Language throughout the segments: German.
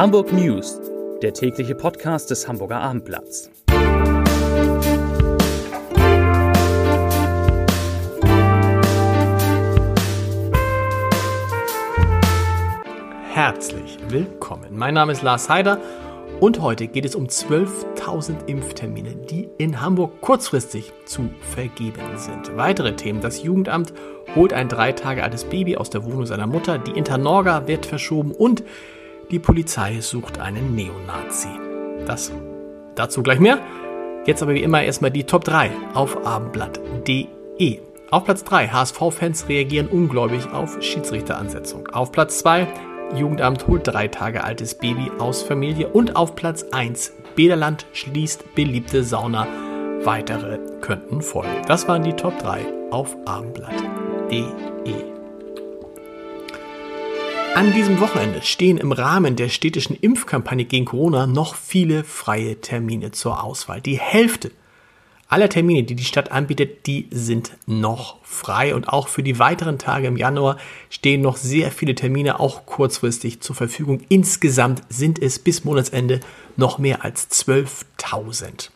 Hamburg News, der tägliche Podcast des Hamburger Abendblatts. Herzlich willkommen. Mein Name ist Lars Heider und heute geht es um 12.000 Impftermine, die in Hamburg kurzfristig zu vergeben sind. Weitere Themen. Das Jugendamt holt ein drei Tage altes Baby aus der Wohnung seiner Mutter. Die Internorga wird verschoben und die Polizei sucht einen Neonazi. Das dazu gleich mehr. Jetzt aber wie immer erstmal die Top 3 auf abendblatt.de. Auf Platz 3 HSV-Fans reagieren ungläubig auf Schiedsrichteransetzung. Auf Platz 2 Jugendamt holt drei Tage altes Baby aus Familie. Und auf Platz 1 Bäderland schließt beliebte Sauna. Weitere könnten folgen. Das waren die Top 3 auf abendblatt.de. An diesem Wochenende stehen im Rahmen der städtischen Impfkampagne gegen Corona noch viele freie Termine zur Auswahl. Die Hälfte aller Termine, die die Stadt anbietet, die sind noch frei und auch für die weiteren Tage im Januar stehen noch sehr viele Termine auch kurzfristig zur Verfügung. Insgesamt sind es bis Monatsende noch mehr als 12.000.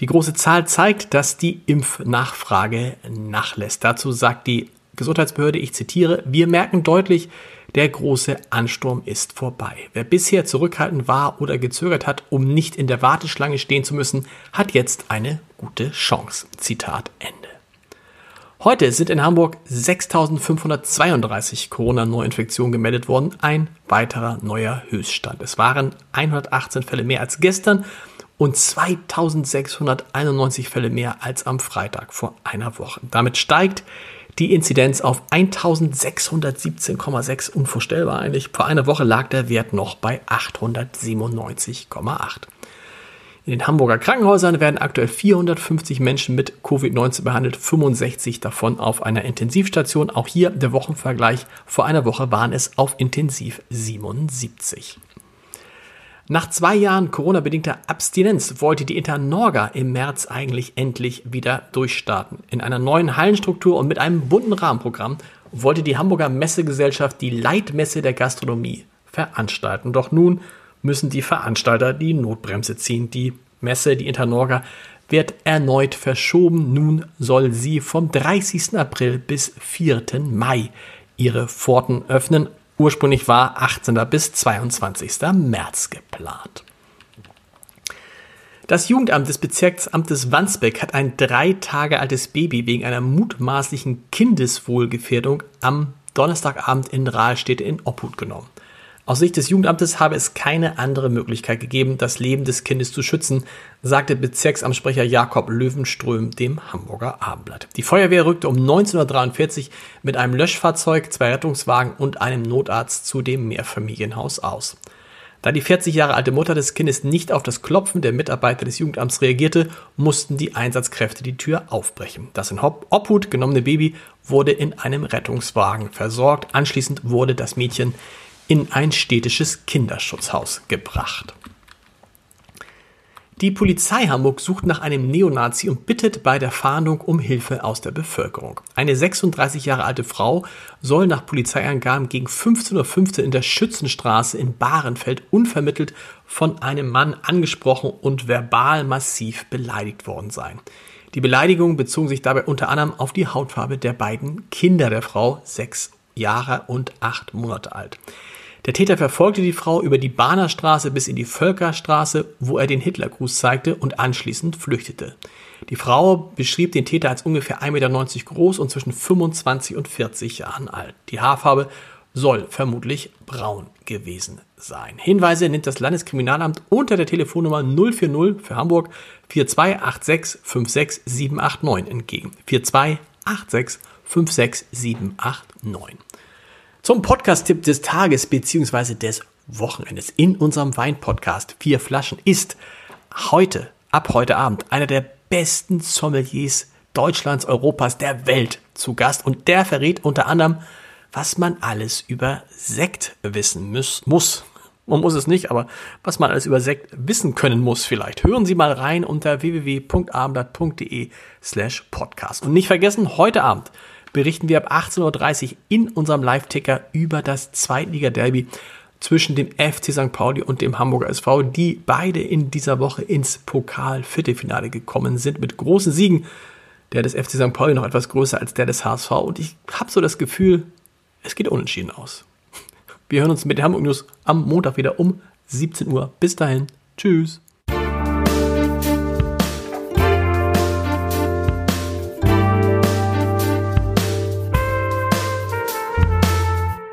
Die große Zahl zeigt, dass die Impfnachfrage nachlässt. Dazu sagt die Gesundheitsbehörde, ich zitiere, wir merken deutlich, der große Ansturm ist vorbei. Wer bisher zurückhaltend war oder gezögert hat, um nicht in der Warteschlange stehen zu müssen, hat jetzt eine gute Chance. Zitat Ende. Heute sind in Hamburg 6.532 Corona-Neuinfektionen gemeldet worden, ein weiterer neuer Höchststand. Es waren 118 Fälle mehr als gestern und 2.691 Fälle mehr als am Freitag vor einer Woche. Damit steigt die Inzidenz auf 1617,6. Unvorstellbar eigentlich. Vor einer Woche lag der Wert noch bei 897,8. In den Hamburger Krankenhäusern werden aktuell 450 Menschen mit Covid-19 behandelt, 65 davon auf einer Intensivstation. Auch hier der Wochenvergleich. Vor einer Woche waren es auf Intensiv 77. Nach zwei Jahren Corona-bedingter Abstinenz wollte die Internorga im März eigentlich endlich wieder durchstarten. In einer neuen Hallenstruktur und mit einem bunten Rahmenprogramm wollte die Hamburger Messegesellschaft die Leitmesse der Gastronomie veranstalten. Doch nun müssen die Veranstalter die Notbremse ziehen. Die Messe, die Internorga, wird erneut verschoben. Nun soll sie vom 30. April bis 4. Mai ihre Pforten öffnen. Ursprünglich war 18. bis 22. März geplant. Das Jugendamt des Bezirksamtes Wandsbek hat ein drei Tage altes Baby wegen einer mutmaßlichen Kindeswohlgefährdung am Donnerstagabend in Rahlstädte in Obhut genommen. Aus Sicht des Jugendamtes habe es keine andere Möglichkeit gegeben, das Leben des Kindes zu schützen, sagte Bezirksamtssprecher Jakob Löwenström dem Hamburger Abendblatt. Die Feuerwehr rückte um 1943 mit einem Löschfahrzeug, zwei Rettungswagen und einem Notarzt zu dem Mehrfamilienhaus aus. Da die 40 Jahre alte Mutter des Kindes nicht auf das Klopfen der Mitarbeiter des Jugendamts reagierte, mussten die Einsatzkräfte die Tür aufbrechen. Das in Obhut genommene Baby wurde in einem Rettungswagen versorgt. Anschließend wurde das Mädchen in ein städtisches Kinderschutzhaus gebracht. Die Polizei Hamburg sucht nach einem Neonazi und bittet bei der Fahndung um Hilfe aus der Bevölkerung. Eine 36 Jahre alte Frau soll nach Polizeiangaben gegen 15.15 Uhr in der Schützenstraße in Bahrenfeld unvermittelt von einem Mann angesprochen und verbal massiv beleidigt worden sein. Die Beleidigungen bezogen sich dabei unter anderem auf die Hautfarbe der beiden Kinder der Frau, sechs Jahre und acht Monate alt. Der Täter verfolgte die Frau über die Bahnerstraße bis in die Völkerstraße, wo er den Hitlergruß zeigte und anschließend flüchtete. Die Frau beschrieb den Täter als ungefähr 1,90 Meter groß und zwischen 25 und 40 Jahren alt. Die Haarfarbe soll vermutlich braun gewesen sein. Hinweise nimmt das Landeskriminalamt unter der Telefonnummer 040 für Hamburg 4286 56789 entgegen. 4286 56789. Zum Podcast-Tipp des Tages bzw. des Wochenendes in unserem Wein-Podcast Vier Flaschen ist heute, ab heute Abend, einer der besten Sommeliers Deutschlands, Europas, der Welt zu Gast. Und der verrät unter anderem, was man alles über Sekt wissen muss. muss. Man muss es nicht, aber was man alles über Sekt wissen können muss vielleicht. Hören Sie mal rein unter www.abendblatt.de slash podcast. Und nicht vergessen, heute Abend berichten wir ab 18.30 Uhr in unserem Live-Ticker über das Zweitliga-Derby zwischen dem FC St. Pauli und dem Hamburger SV, die beide in dieser Woche ins Pokal-Viertelfinale gekommen sind mit großen Siegen. Der des FC St. Pauli noch etwas größer als der des HSV und ich habe so das Gefühl, es geht unentschieden aus. Wir hören uns mit den Hamburg News am Montag wieder um 17 Uhr. Bis dahin. Tschüss.